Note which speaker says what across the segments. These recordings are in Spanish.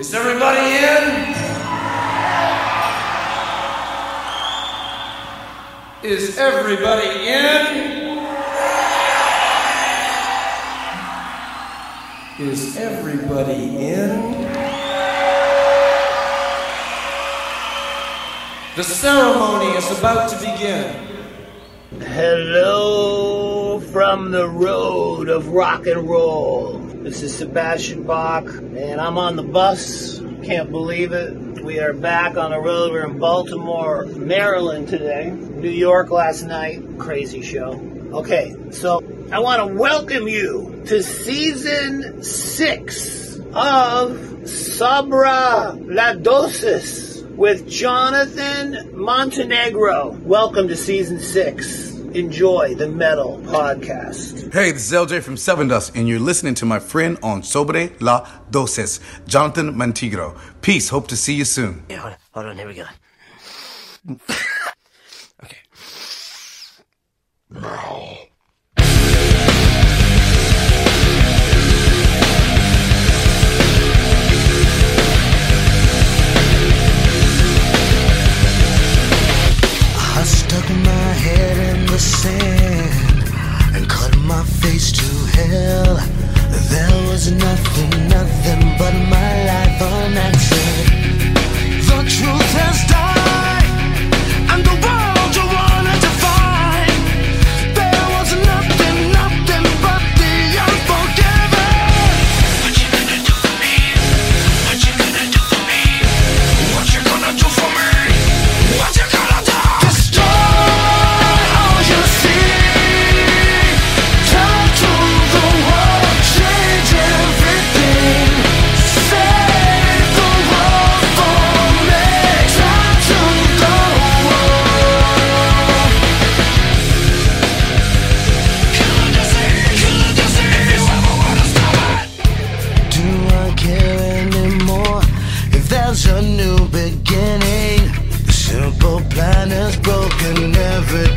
Speaker 1: Is everybody in? Is everybody in? Is everybody in? The ceremony is about to begin.
Speaker 2: Hello from the road of rock and roll. This is Sebastian Bach, and I'm on the bus. Can't believe it. We are back on the road. We're in Baltimore, Maryland today. New York last night. Crazy show. Okay, so I want to welcome you to season six of Sabra La Dosis with Jonathan Montenegro. Welcome to season six. Enjoy the Metal Podcast.
Speaker 3: Hey, this is LJ from Seven Dust, and you're listening to my friend on Sobre La Dosis, Jonathan Mantigro. Peace. Hope to see you soon.
Speaker 2: Yeah, hold on, hold on, here we go. okay.
Speaker 4: I sand and cut my face to hell. There was nothing, nothing but my life unanswered. The truth has died,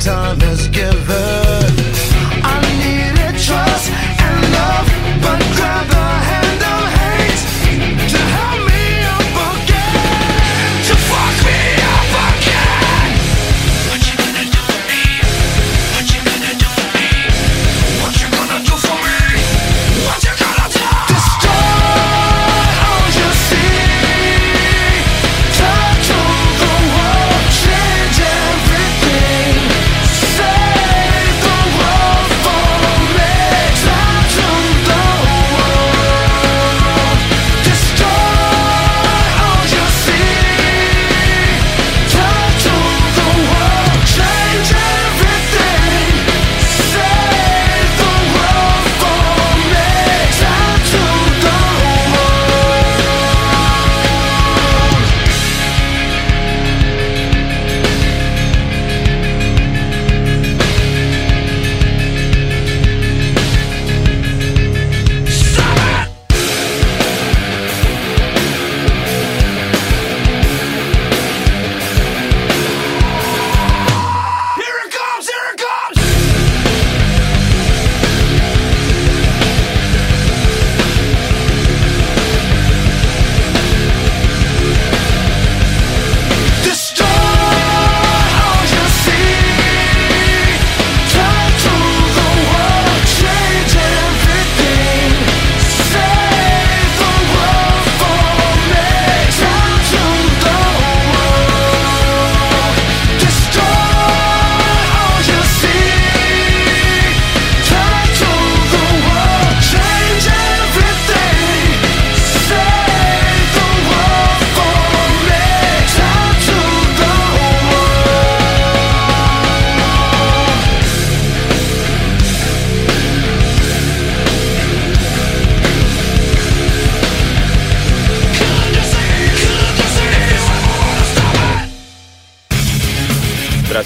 Speaker 4: time is
Speaker 5: given.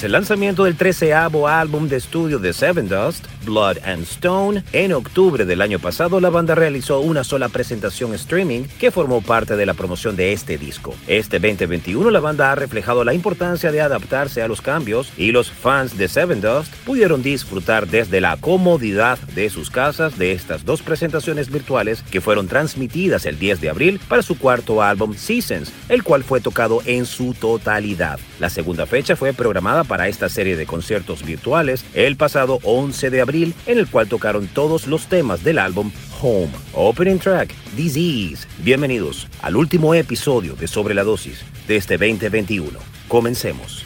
Speaker 5: El lanzamiento del treceavo álbum de estudio de Seven Dust, Blood and Stone, en octubre del año pasado la banda realizó una sola presentación streaming que formó parte de la promoción de este disco. Este 2021 la banda ha reflejado la importancia de adaptarse a los cambios y los fans de Seven Dust pudieron disfrutar desde la comodidad de sus casas de estas dos presentaciones virtuales que fueron transmitidas el 10 de abril para su cuarto álbum Seasons, el cual fue tocado en su totalidad. La segunda fecha fue programada para esta serie de conciertos virtuales el pasado 11 de abril, en el cual tocaron todos los temas del álbum Home, Opening Track, Disease. Bienvenidos al último episodio de Sobre la Dosis de este 2021. Comencemos.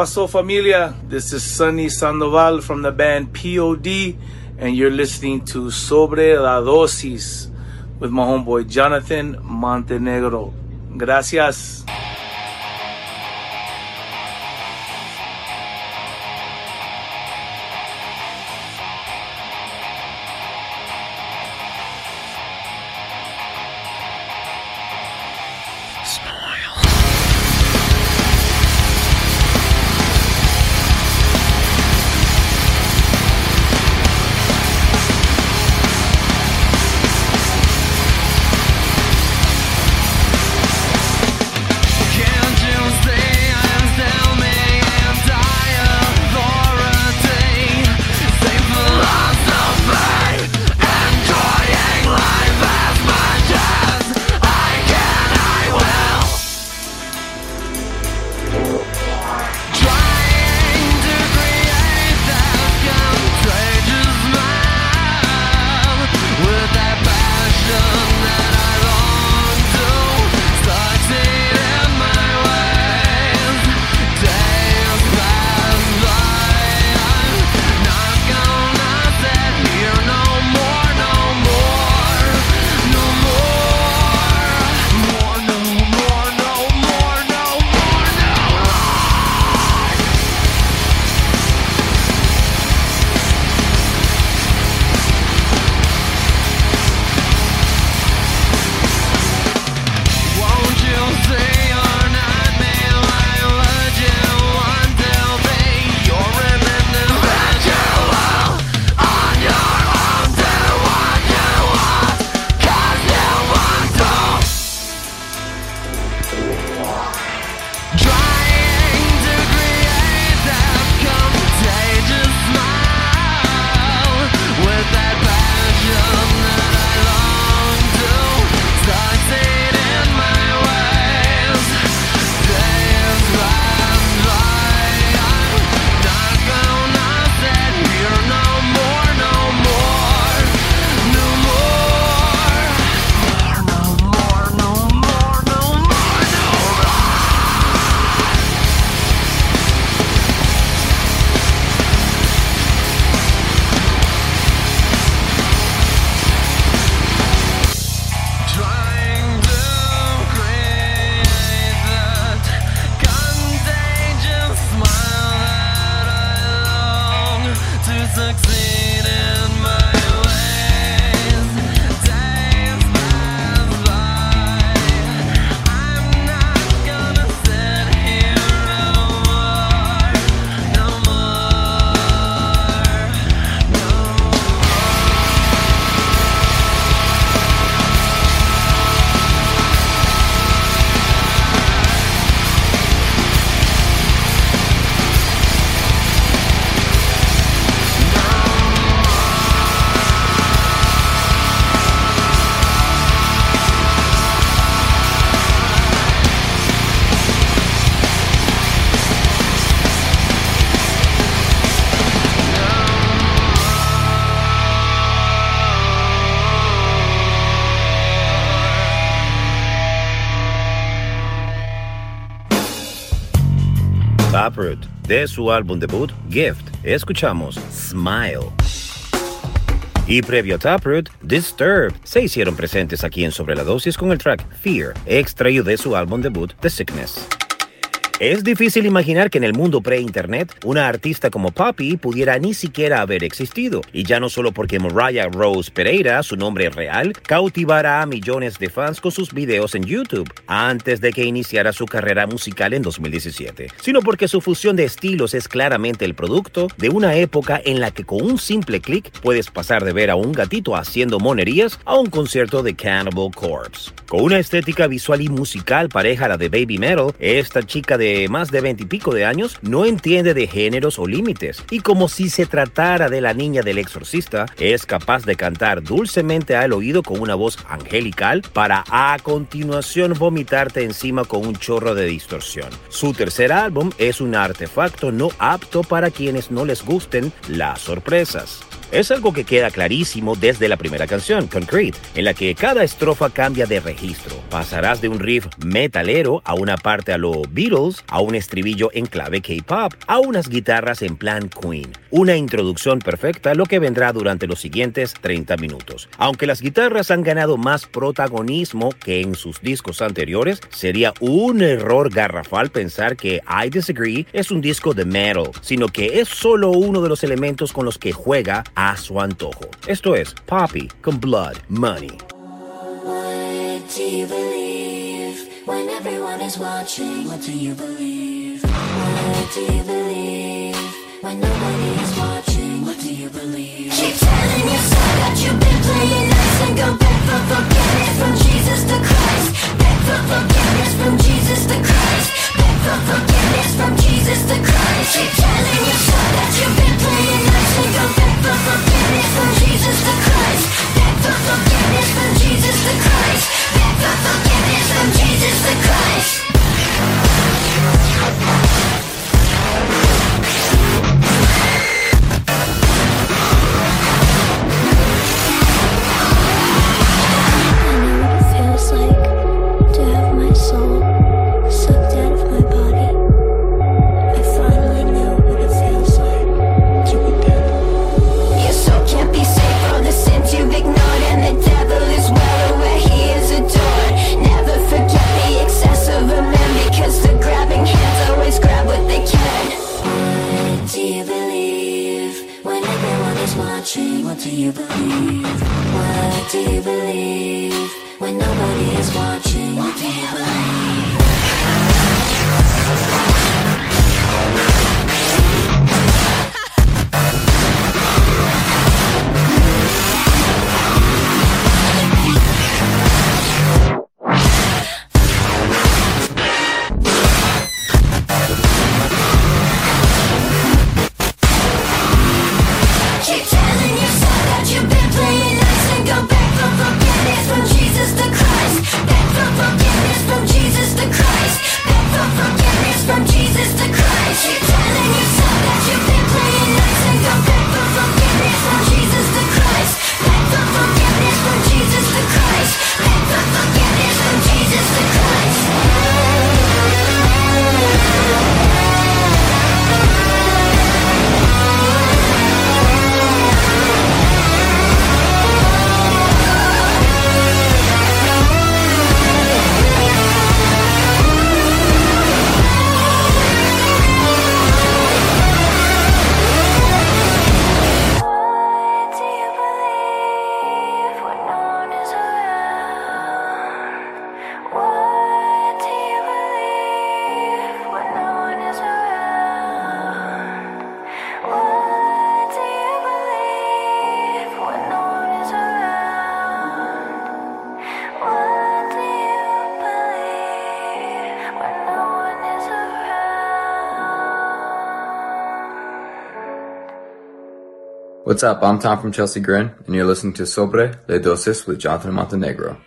Speaker 6: Pasó, familia? This is Sunny Sandoval from the band POD, and you're listening to Sobre la Dosis with my homeboy Jonathan Montenegro. Gracias.
Speaker 5: De su álbum debut, Gift, escuchamos Smile. Y previo a Taproot, Disturbed se hicieron presentes aquí en Sobre la Dosis con el track Fear, extraído de su álbum debut, The Sickness. Es difícil imaginar que en el mundo pre-internet una artista como Poppy pudiera ni siquiera haber existido, y ya no solo porque Mariah Rose Pereira, su nombre real, cautivara a millones de fans con sus videos en YouTube antes de que iniciara su carrera musical en 2017, sino porque su fusión de estilos es claramente el producto de una época en la que con un simple clic puedes pasar de ver a un gatito haciendo monerías a un concierto de Cannibal Corpse. Con una estética visual y musical pareja a la de Baby Metal, esta chica de más de veintipico de años no entiende de géneros o límites y como si se tratara de la niña del exorcista, es capaz de cantar dulcemente al oído con una voz angelical para a continuación vomitarte encima con un chorro de distorsión. Su tercer álbum es un artefacto no apto para quienes no les gusten las sorpresas. Es algo que queda clarísimo desde la primera canción, Concrete, en la que cada estrofa cambia de registro. Pasarás de un riff metalero a una parte a lo Beatles, a un estribillo en clave K-pop, a unas guitarras en plan Queen. Una introducción perfecta lo que vendrá durante los siguientes 30 minutos. Aunque las guitarras han ganado más protagonismo que en sus discos anteriores, sería un error garrafal pensar que I Disagree es un disco de metal, sino que es solo uno de los elementos con los que juega a su antojo. Esto es Poppy con Blood Money.
Speaker 7: What do you believe when everyone is watching? What do you believe? What do you believe when nobody is watching? What do you believe? Keep telling yourself that you've been playing nice and go back for forgiveness from Jesus to Christ. Beg for forgiveness from Jesus to Christ. For forgiveness from Jesus to Christ. Keep telling yourself that you've been playing nice and go back for forgiveness from Jesus Christ. Beg for forgiveness from Jesus Christ. Beg for forgiveness from Jesus Christ. Watching? What do you believe? What do you believe when nobody is watching? What do you believe?
Speaker 8: What's up? I'm Tom from Chelsea Grin, and you're listening to Sobre Le Dosis with Jonathan Montenegro.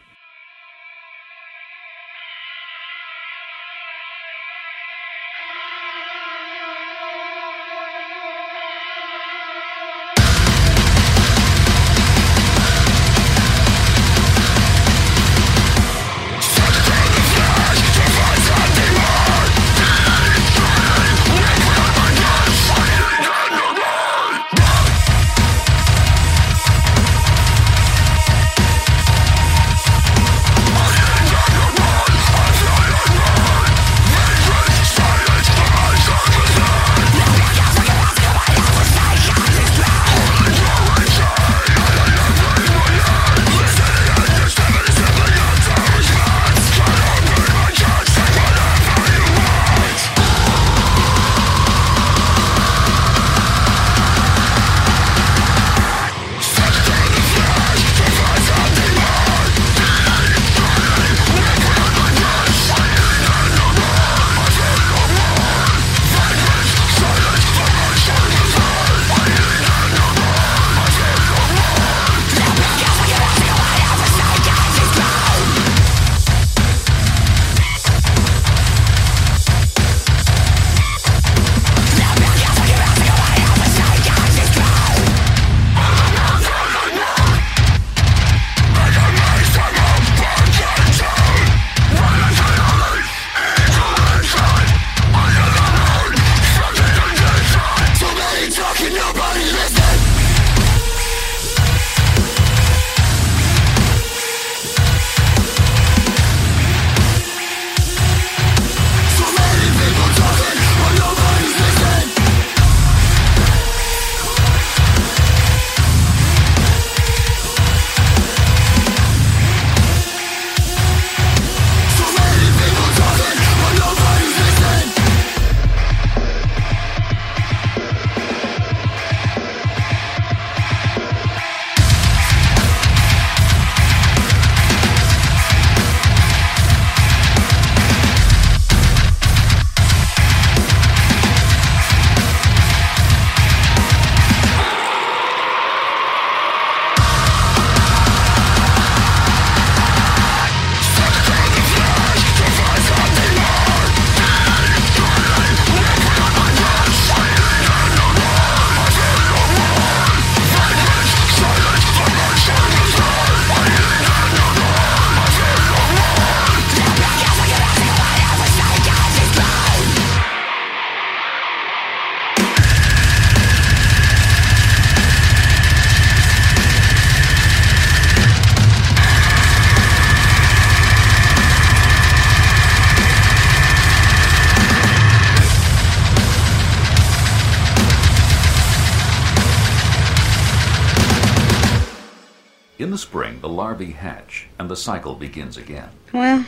Speaker 9: Larvae hatch and the cycle begins again.
Speaker 10: Well,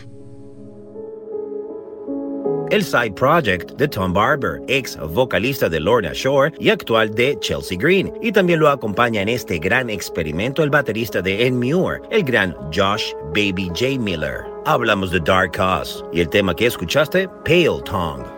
Speaker 5: el side project de Tom Barber, ex vocalista de Lorna Shore y actual de Chelsea Green. Y también lo acompaña en este gran experimento el baterista de Enmure, el gran Josh Baby J. Miller. Hablamos de Dark Cause y el tema que escuchaste, Pale Tongue.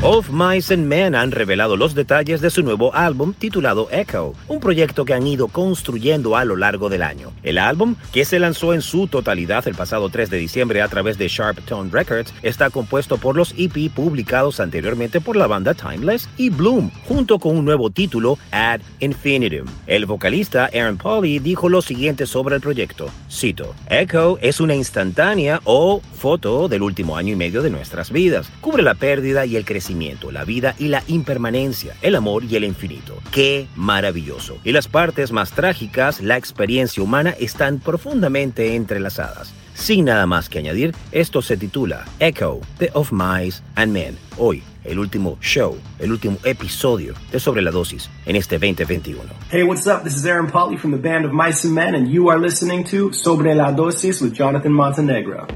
Speaker 5: Of Mice and Men han revelado los detalles de su nuevo álbum titulado Echo, un proyecto que han ido construyendo a lo largo del año. El álbum, que se lanzó en su totalidad el pasado 3 de diciembre a través de Sharp Tone Records, está compuesto por los EP publicados anteriormente por la banda Timeless y Bloom, junto con un nuevo título, Ad Infinitum. El vocalista Aaron Pauli dijo lo siguiente sobre el proyecto, cito, Echo es una instantánea o foto del último año y medio de nuestras vidas. Cubre la pérdida y el crecimiento la vida y la impermanencia, el amor y el infinito. ¡Qué maravilloso! Y las partes más trágicas, la experiencia humana, están profundamente entrelazadas. Sin nada más que añadir, esto se titula Echo, The Of Mice and Men. Hoy, el último show, el último episodio de Sobre la Dosis en este 2021.
Speaker 11: Hey, what's up? This is Aaron Polly from the band of Mice and Men, and you are listening to Sobre la Dosis with Jonathan Montenegro.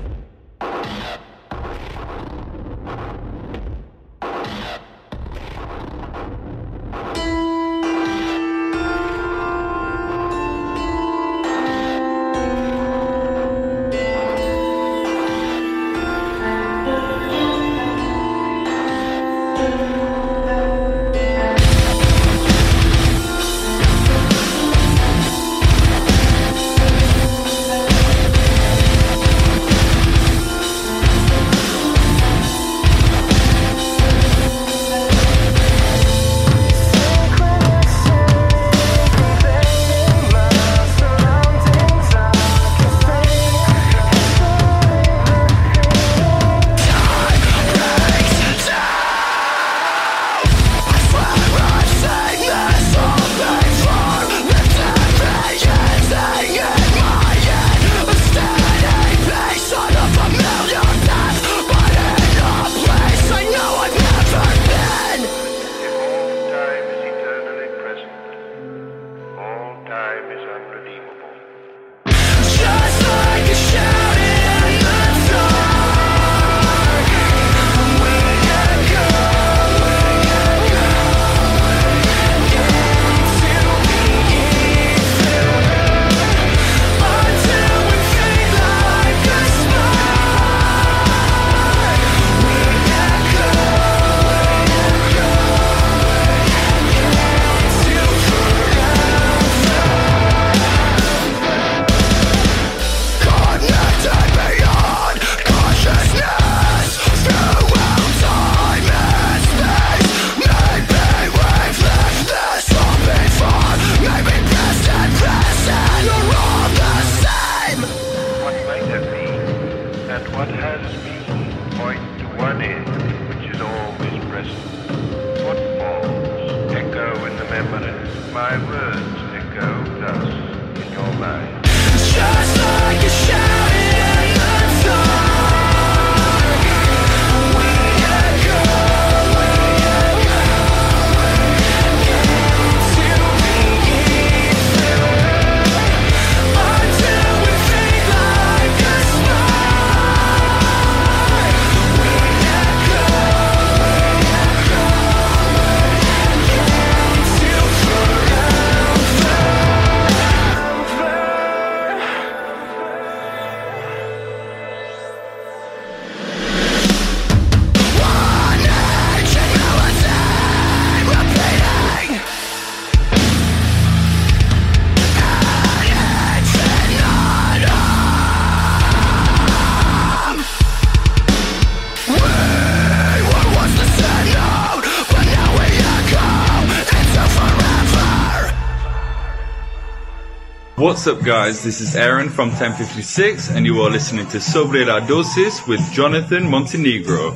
Speaker 12: What's up, guys? This is Aaron from 1056, and you are listening to Sobre la Dosis with Jonathan Montenegro.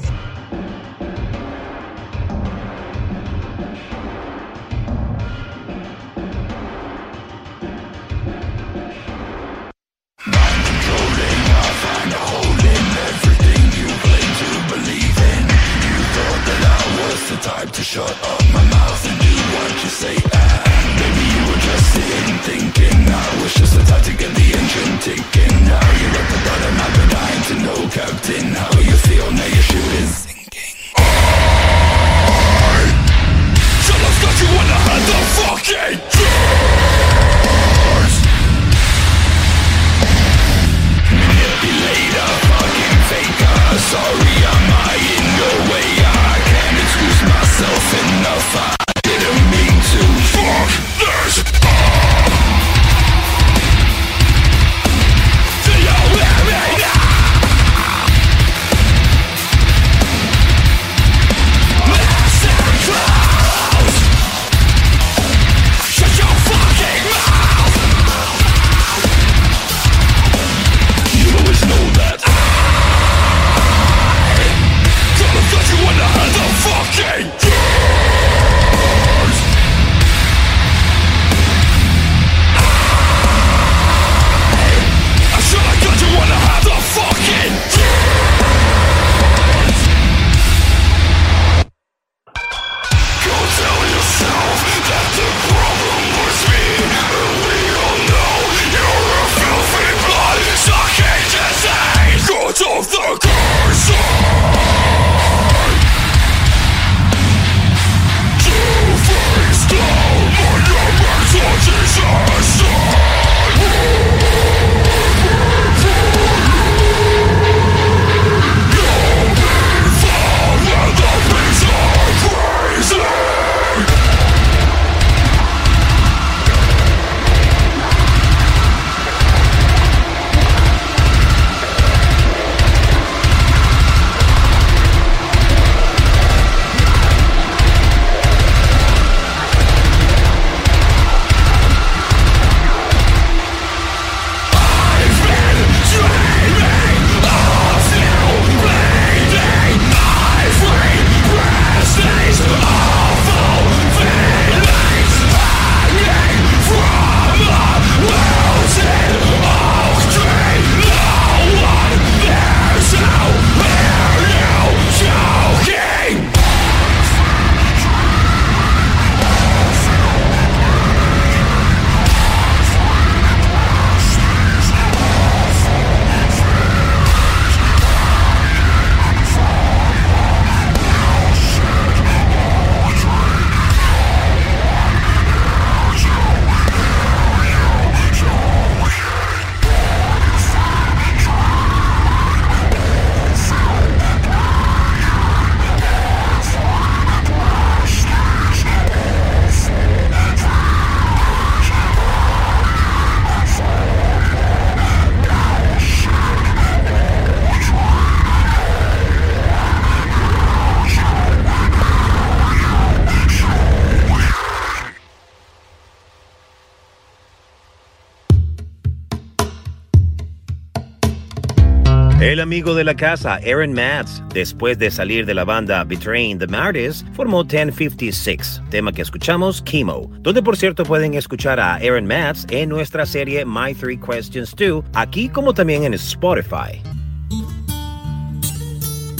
Speaker 5: Amigo de la casa, Aaron Matz, después de salir de la banda Betraying the Martyrs, formó 1056, tema que escuchamos, Chemo, donde por cierto pueden escuchar a Aaron Matz en nuestra serie My Three Questions 2, aquí como también en Spotify.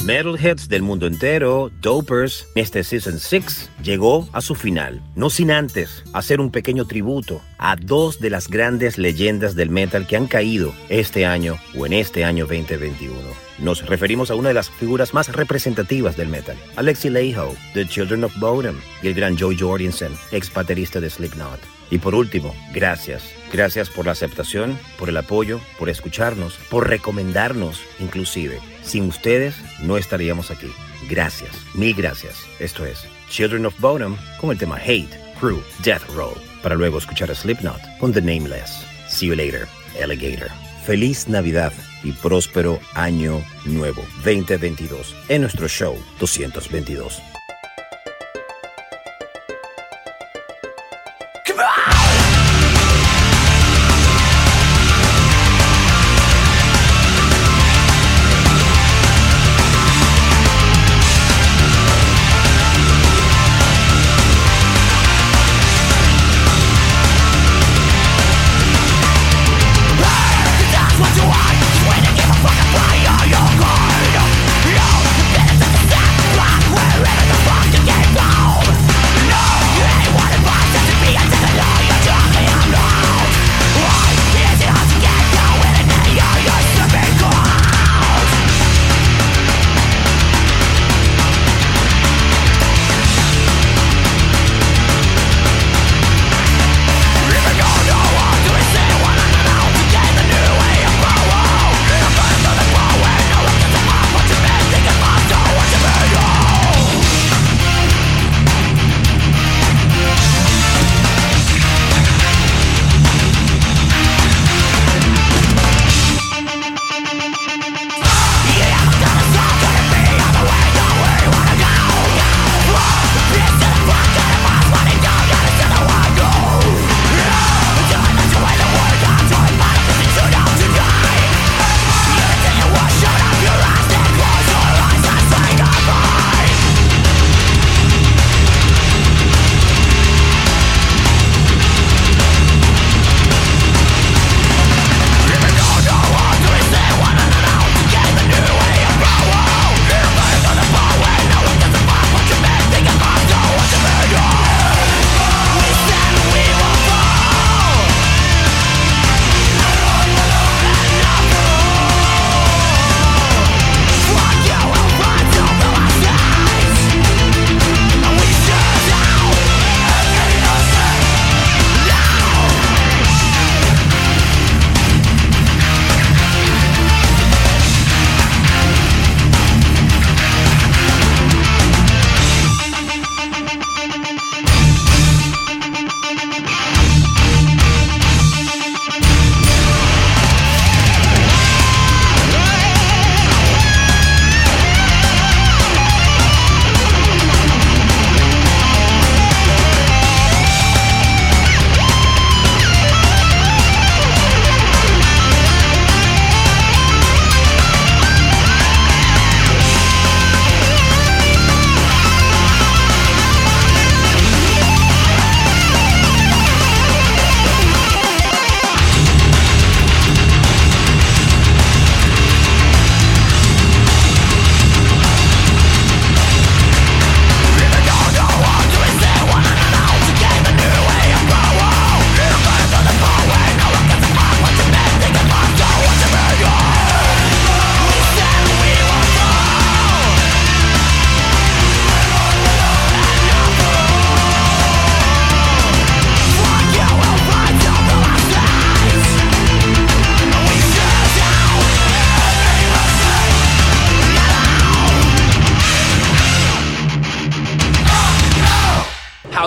Speaker 5: Metalheads del mundo entero, Dopers, este Season 6 llegó a su final, no sin antes hacer un pequeño tributo a dos de las grandes leyendas del metal que han caído este año o en este año 2021. Nos referimos a una de las figuras más representativas del metal, Alexi Laiho, The Children of Bodom, y el gran Joe Jorgensen, ex baterista de Slipknot. Y por último, gracias. Gracias por la aceptación, por el apoyo, por escucharnos, por recomendarnos inclusive. Sin ustedes no estaríamos aquí. Gracias, mil gracias. Esto es Children of Bodom con el tema Hate, Crew, Death Row, para luego escuchar a Slipknot con The Nameless. See you later, Alligator. Feliz Navidad y próspero año nuevo 2022 en nuestro show 222.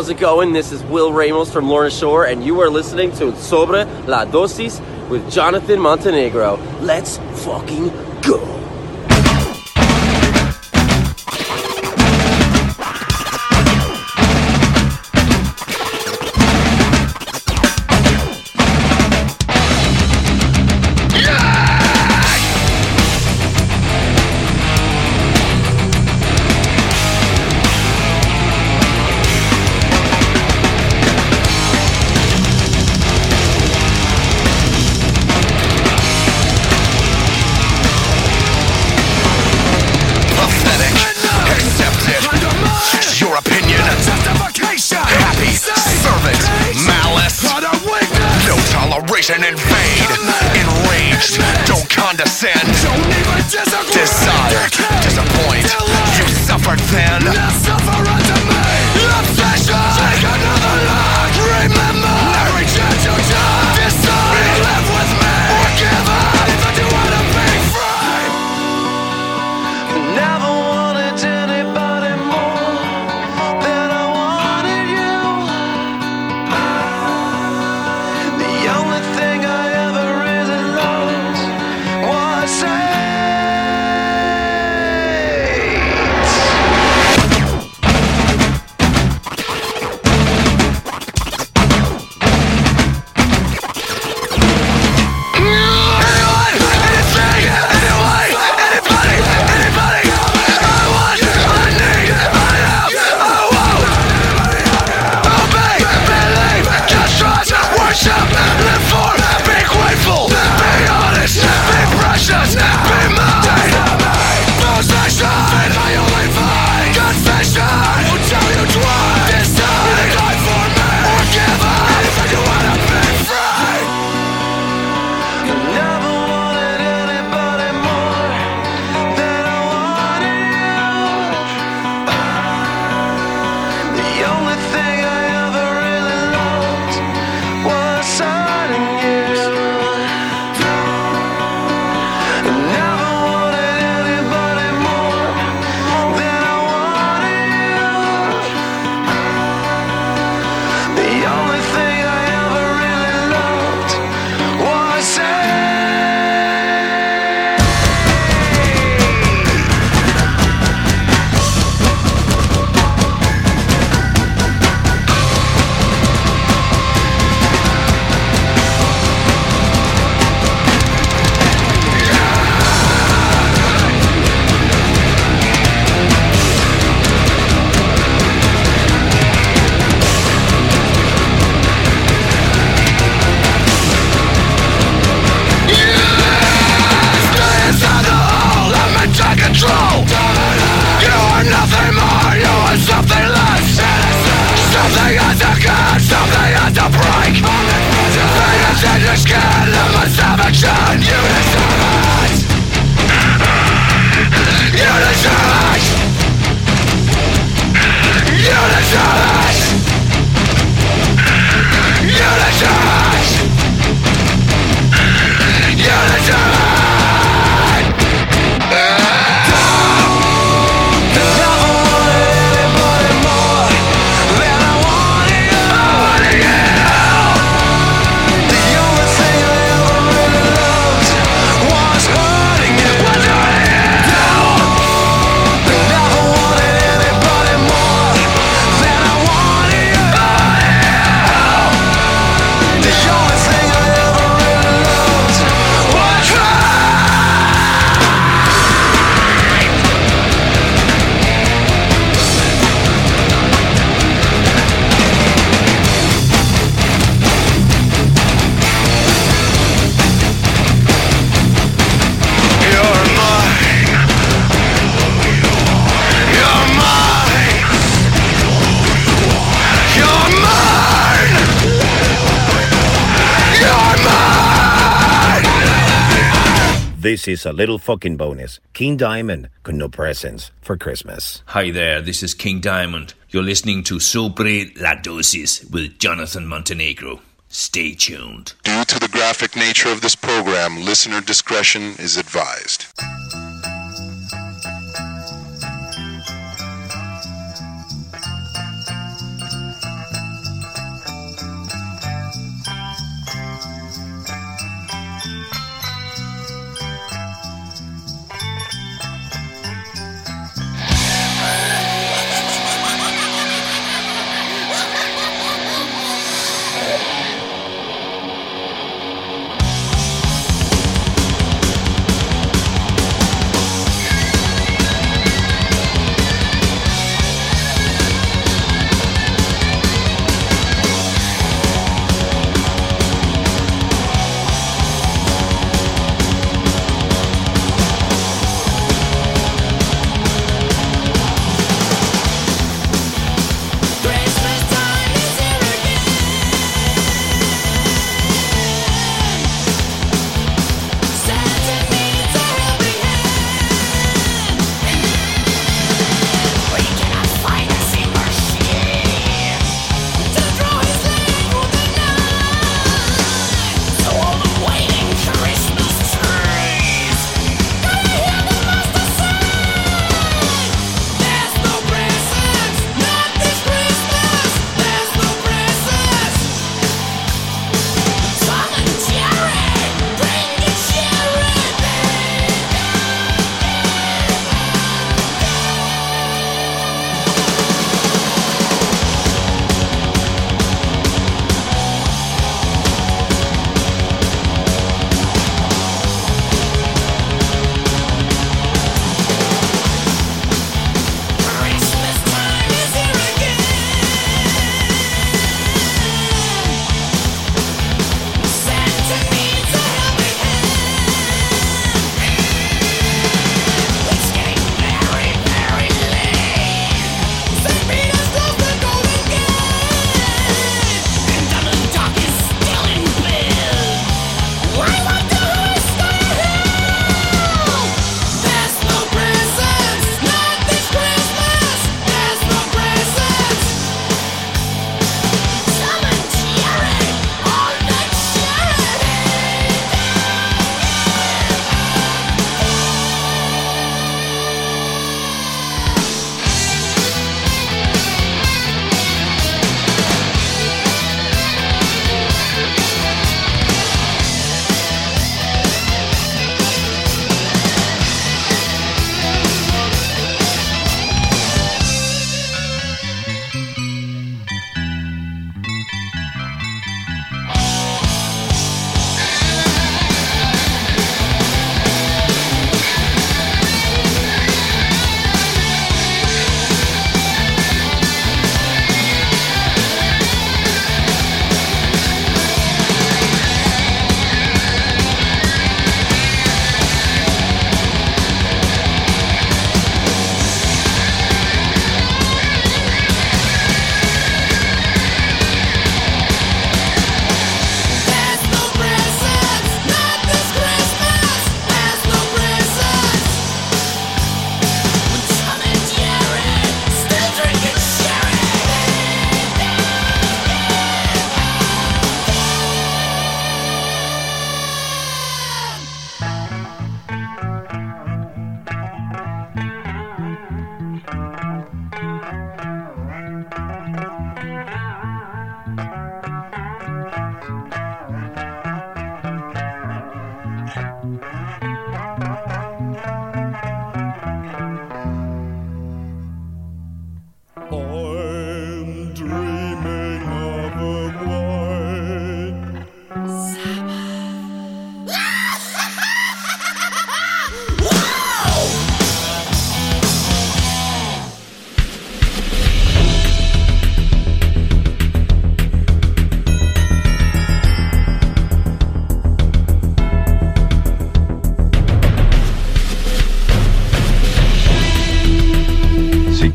Speaker 10: How's it going? This is Will Ramos from Lorna Shore, and you are listening to Sobre la Dosis with Jonathan Montenegro. Let's fucking go!
Speaker 5: This is a little fucking bonus. King Diamond could no presents for Christmas.
Speaker 13: Hi there, this is King Diamond. You're listening to Sobre la Dosis with Jonathan Montenegro. Stay tuned.
Speaker 14: Due to the graphic nature of this program, listener discretion is advised.